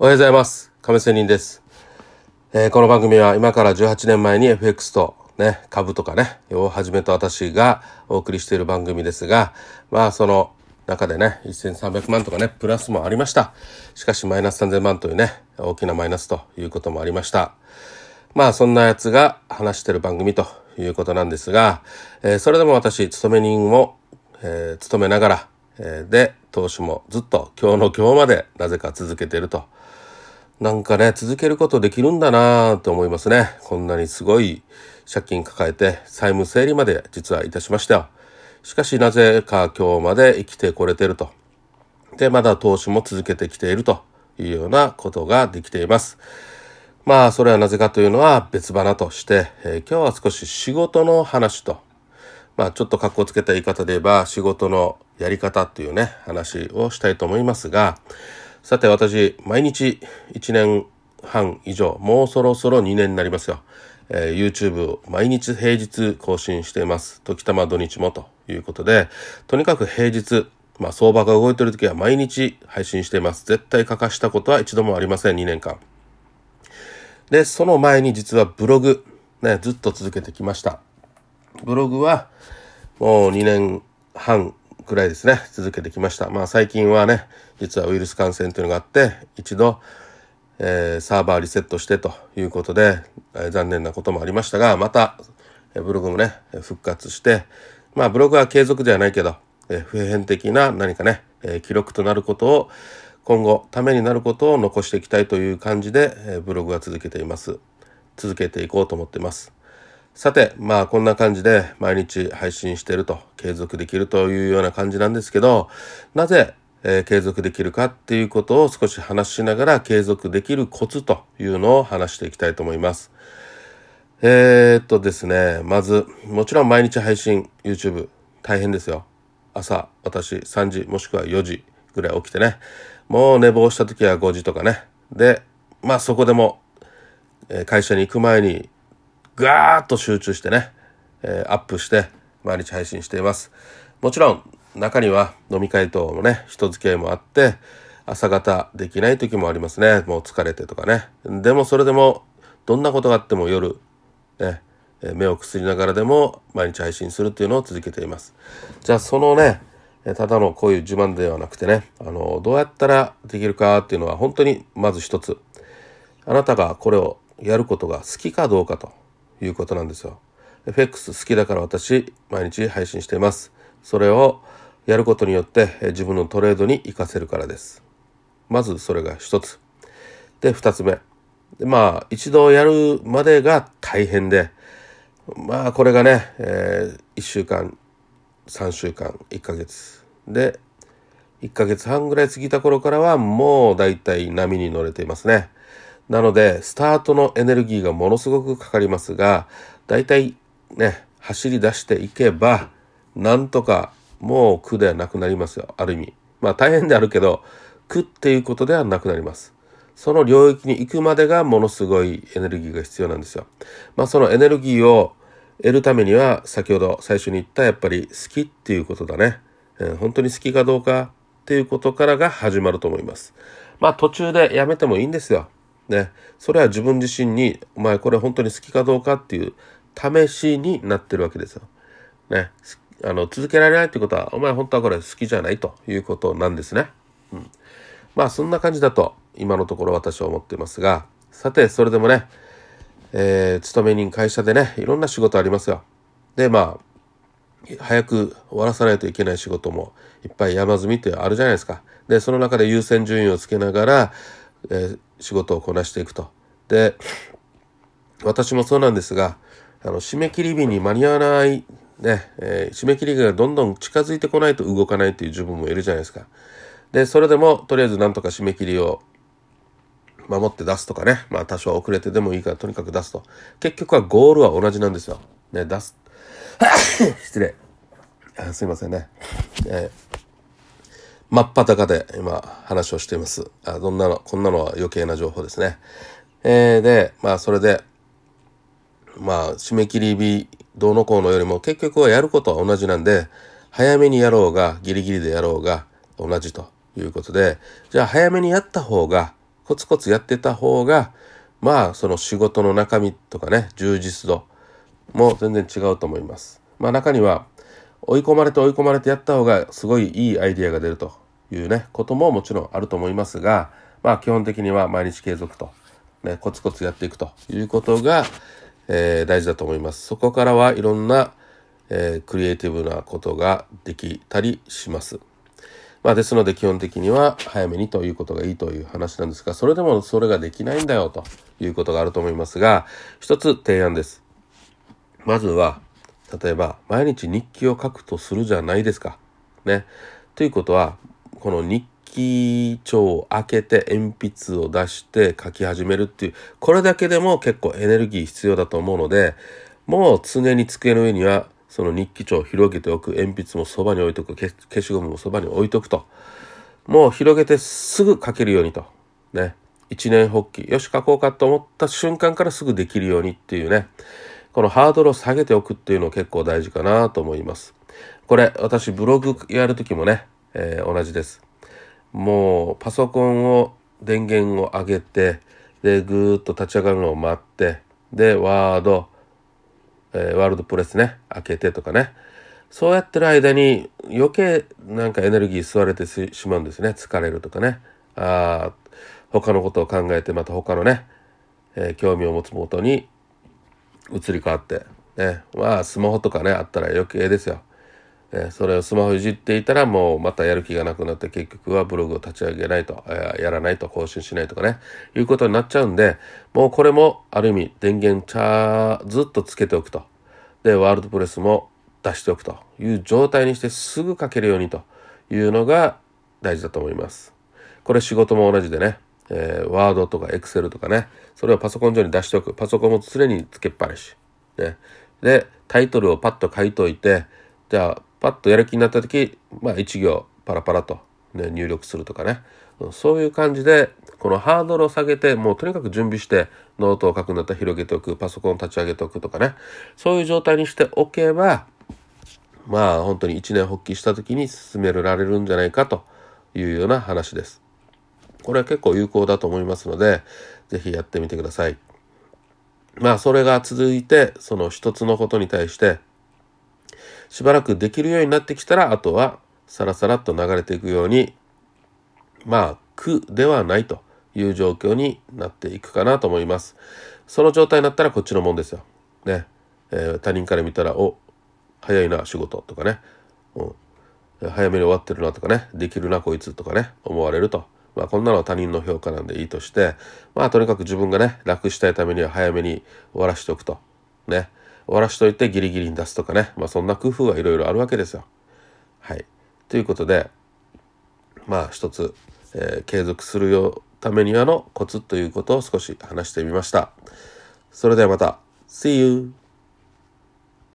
おはようございます。亀仙人です、えーこの番組は今から18年前に FX とね、株とかね、をはじめと私がお送りしている番組ですが、まあその中でね、1300万とかね、プラスもありました。しかしマイナス3000万というね、大きなマイナスということもありました。まあそんなやつが話してる番組ということなんですが、えーそれでも私、勤め人を、えー勤めながら、えで、投資もずっと今日の今日までなぜか続けていると。なんかね、続けることできるんだなぁと思いますね。こんなにすごい借金抱えて債務整理まで実はいたしましたよ。しかしなぜか今日まで生きてこれてると。で、まだ投資も続けてきているというようなことができています。まあ、それはなぜかというのは別花として、えー今日は少し仕事の話と、まあ、ちょっと格好つけた言い方で言えば仕事のやり方っていうね、話をしたいと思いますが、さて私、毎日1年半以上、もうそろそろ2年になりますよ。えー YouTube を毎日平日更新しています。時たま土日もということで、とにかく平日、まあ相場が動いてる時は毎日配信しています。絶対欠かしたことは一度もありません、2年間。で、その前に実はブログ、ね、ずっと続けてきました。ブログはもう2年半くらいですね、続けてきました。まあ最近はね、実はウイルス感染というのがあって、一度、えーサーバーリセットしてということで、えー残念なこともありましたが、また、えーブログもね、復活して、まあブログは継続ではないけど、え普遍的な何かね、え記録となることを、今後、ためになることを残していきたいという感じで、えブログは続けています。続けていこうと思っています。さて、まあこんな感じで毎日配信してると、継続できるというような感じなんですけど、なぜ、えー継続できるかっていうことを少し話しながら継続できるコツというのを話していきたいと思います。えー、っとですね、まず、もちろん毎日配信、YouTube 大変ですよ。朝、私3時もしくは4時ぐらい起きてね、もう寝坊した時は5時とかね。で、まあそこでも、えー会社に行く前にガーッと集中してね、えーアップして毎日配信しています。もちろん中には飲み会等もね、人付き合いもあって、朝方できない時もありますね。もう疲れてとかね。でもそれでも、どんなことがあっても夜、ね、目をくすりながらでも毎日配信するっていうのを続けています。じゃあそのね、ただのこういう自慢ではなくてね、あの、どうやったらできるかっていうのは本当にまず一つ。あなたがこれをやることが好きかどうかということなんですよ。FX 好きだから私毎日配信しています。それをやることによってえ自分のトレードに活かせるからです。まずそれが一つ。で、二つ目。でまあ、一度やるまでが大変で、まあ、これがね、えー、1週間、3週間、1ヶ月。で、1ヶ月半ぐらい過ぎた頃からはもう大体波に乗れていますね。なので、スタートのエネルギーがものすごくかかりますが、大体ね、走り出していけば、なんとかもう苦ではなくなりますよ。ある意味。まあ大変であるけど、苦っていうことではなくなります。その領域に行くまでがものすごいエネルギーが必要なんですよ。まあそのエネルギーを得るためには、先ほど最初に言ったやっぱり好きっていうことだね。えー本当に好きかどうかっていうことからが始まると思います。まあ途中でやめてもいいんですよ。ね。それは自分自身に、お前これ本当に好きかどうかっていう試しになってるわけですよ。ね。あの、続けられないってことは、お前本当はこれ好きじゃないということなんですね。うん。まあそんな感じだと今のところ私は思ってますが、さてそれでもね、えー勤め人会社でね、いろんな仕事ありますよ。で、まあ、早く終わらさないといけない仕事もいっぱい山積みってあるじゃないですか。で、その中で優先順位をつけながら、えー仕事をこなしていくと。で、私もそうなんですが、あの、締め切り日に間に合わない、ね、えー締め切りがどんどん近づいてこないと動かないっていう自分もいるじゃないですか。で、それでも、とりあえずなんとか締め切りを守って出すとかね。まあ多少遅れてでもいいからとにかく出すと。結局はゴールは同じなんですよ。ね、出す。失礼。あすいませんね。えー真っ裸で今話をしています。あ、どんなの、こんなのは余計な情報ですね。えーで、まあそれで、まあ締め切り日どうのこうのよりも結局はやることは同じなんで、早めにやろうが、ギリギリでやろうが同じということで、じゃあ早めにやった方がコツコツやってた方が、まあ、その仕事の中身とかね、充実度も全然違うと思います。まあ中には、追い込まれて追い込まれてやった方がすごいいいアイディアが出るというね、ことももちろんあると思いますが、まあ基本的には毎日継続と、ね、コツコツやっていくということが、えー、大事だと思います。そこからはいろんな、えー、クリエイティブなことができたりします。まあ、ですので基本的には早めにということがいいという話なんですが、それでもそれができないんだよということがあると思いますが、一つ提案です。まずは、例えば毎日日記を書くとするじゃないですか。ね。ということは、この日記帳を開けて鉛筆を出して書き始めるっていう、これだけでも結構エネルギー必要だと思うので、もう常に机の上にはその日記帳を広げておく、鉛筆もそばに置いとく、消しゴムもそばに置いとくと。もう広げてすぐ書けるようにと。ね。一年発起。よし、書こうかと思った瞬間からすぐできるようにっていうね。このハードルを下げておくっていうの結構大事かなと思います。これ、私ブログやるときもね、えー、同じです。もうパソコンを電源を上げて、で、ぐーっと立ち上がるのを待って、で、ワード、えー、ワールドプレスね、開けてとかね。そうやってる間に余計なんかエネルギー吸われてしまうんですね。疲れるとかね。あ他のことを考えてまた他のね、えー、興味を持つもとに移り変わって、ね、まあスマホとかねあったら余計ですよ、えそれをスマホいじっていたらもうまたやる気がなくなって結局はブログを立ち上げないと、えやらないと更新しないとかねいうことになっちゃうんでもうこれもある意味電源チャーずっとつけておくと。でワールドプレスも出しておくと。いう状態にしてすぐ書けるようにというのが大事だと思います。これ仕事も同じでねえー、ワードとかエクセルとかね、それをパソコン上に出しておく。パソコンも常につけっぱなし。ね。で、タイトルをパッと書いといて、じゃあ、パッとやる気になった時、まあ、1行パラパラと、ね、入力するとかね。そういう感じで、このハードルを下げて、もうとにかく準備して、ノートを書くんだったら広げておく、パソコンを立ち上げておくとかね。そういう状態にしておけば、まあ本当に一年発起した時に進められるんじゃないかというような話です。これは結構有効だと思いますので、是非やってみてください。まあ、それが続いて、その一つのことに対して、しばらくできるようになってきたら、あとは、さらさらっと流れていくように、まあ、苦ではないという状況になっていくかなと思います。その状態になったらこっちのもんですよ。ね。えー、他人から見たら、お、早いな、仕事とかね。うん。早めに終わってるなとかね。できるな、こいつとかね。思われると。まあ、こんなのは他人の評価なんでいいとして、まあ、とにかく自分がね、楽したいためには早めに終わらしておくと。ね。終わらしといてギリギリに出すとかね。まあ、そんな工夫はいろいろあるわけですよ。はい。ということで、まあ、一つ、えー、継続するよためにはのコツということを少し話してみました。それではまた。See you!